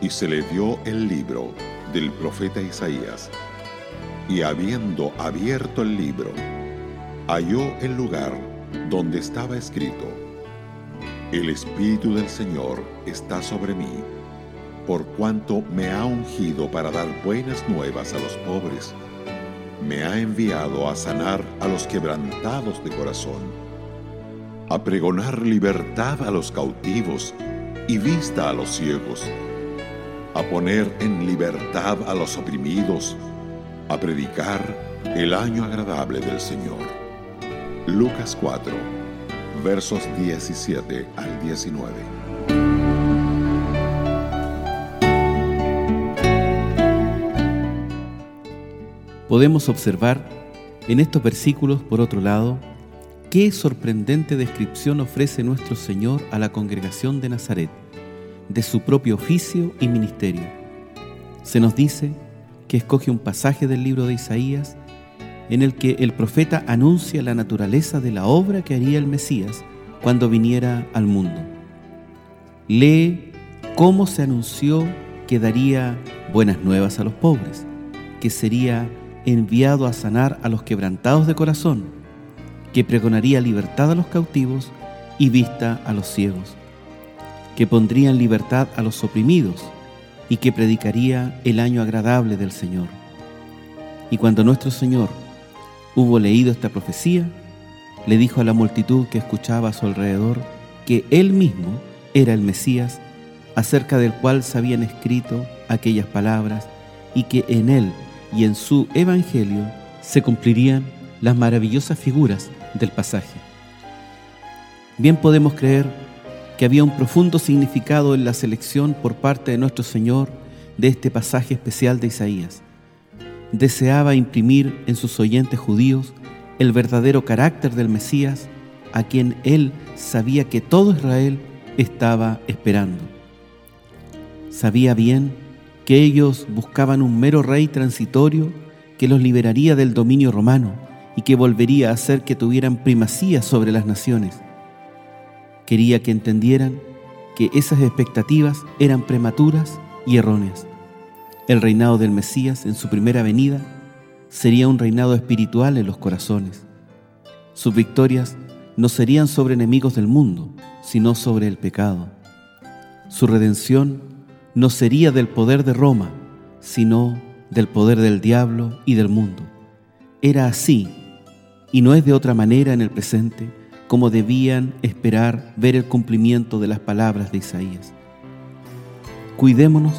y se le dio el libro del profeta Isaías. Y habiendo abierto el libro, halló el lugar donde estaba escrito, El Espíritu del Señor está sobre mí, por cuanto me ha ungido para dar buenas nuevas a los pobres, me ha enviado a sanar a los quebrantados de corazón, a pregonar libertad a los cautivos y vista a los ciegos, a poner en libertad a los oprimidos, a predicar el año agradable del Señor. Lucas 4, versos 17 al 19. Podemos observar en estos versículos, por otro lado, qué sorprendente descripción ofrece nuestro Señor a la congregación de Nazaret, de su propio oficio y ministerio. Se nos dice que escoge un pasaje del libro de Isaías en el que el profeta anuncia la naturaleza de la obra que haría el Mesías cuando viniera al mundo. Lee cómo se anunció que daría buenas nuevas a los pobres, que sería enviado a sanar a los quebrantados de corazón, que pregonaría libertad a los cautivos y vista a los ciegos, que pondría en libertad a los oprimidos y que predicaría el año agradable del Señor. Y cuando nuestro Señor hubo leído esta profecía, le dijo a la multitud que escuchaba a su alrededor que él mismo era el Mesías, acerca del cual se habían escrito aquellas palabras y que en él y en su evangelio se cumplirían las maravillosas figuras del pasaje. Bien podemos creer que había un profundo significado en la selección por parte de nuestro Señor de este pasaje especial de Isaías. Deseaba imprimir en sus oyentes judíos el verdadero carácter del Mesías a quien él sabía que todo Israel estaba esperando. Sabía bien que ellos buscaban un mero rey transitorio que los liberaría del dominio romano y que volvería a hacer que tuvieran primacía sobre las naciones Quería que entendieran que esas expectativas eran prematuras y erróneas. El reinado del Mesías en su primera venida sería un reinado espiritual en los corazones. Sus victorias no serían sobre enemigos del mundo, sino sobre el pecado. Su redención no sería del poder de Roma, sino del poder del diablo y del mundo. Era así, y no es de otra manera en el presente, como debían esperar ver el cumplimiento de las palabras de Isaías. Cuidémonos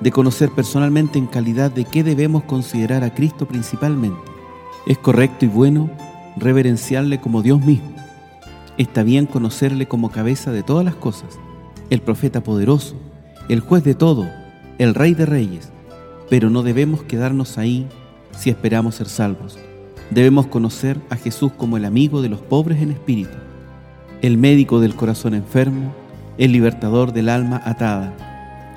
de conocer personalmente en calidad de qué debemos considerar a Cristo principalmente. Es correcto y bueno reverenciarle como Dios mismo. Está bien conocerle como cabeza de todas las cosas, el profeta poderoso, el juez de todo, el rey de reyes, pero no debemos quedarnos ahí si esperamos ser salvos. Debemos conocer a Jesús como el amigo de los pobres en espíritu, el médico del corazón enfermo, el libertador del alma atada.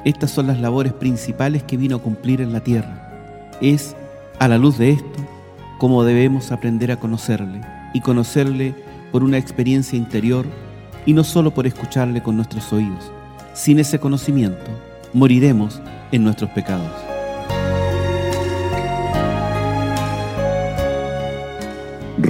Estas son las labores principales que vino a cumplir en la tierra. Es, a la luz de esto, como debemos aprender a conocerle y conocerle por una experiencia interior y no solo por escucharle con nuestros oídos. Sin ese conocimiento, moriremos en nuestros pecados.